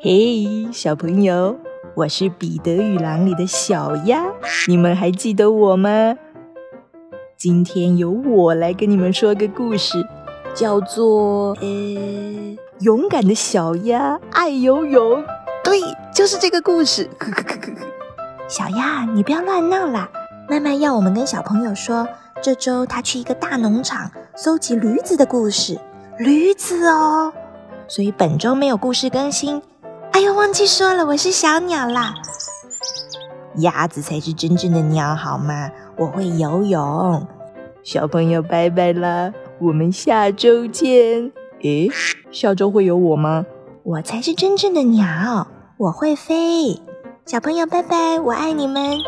嘿，小朋友，我是彼得与狼里的小鸭，你们还记得我吗？今天由我来跟你们说个故事，叫做呃，勇敢的小鸭爱游泳。对，就是这个故事。小鸭，你不要乱闹啦！妈妈要我们跟小朋友说，这周她去一个大农场搜集驴子的故事。驴子哦，所以本周没有故事更新。哎呦，忘记说了，我是小鸟啦。鸭子才是真正的鸟，好吗？我会游泳。小朋友，拜拜啦，我们下周见。诶，下周会有我吗？我才是真正的鸟，我会飞。小朋友，拜拜，我爱你们。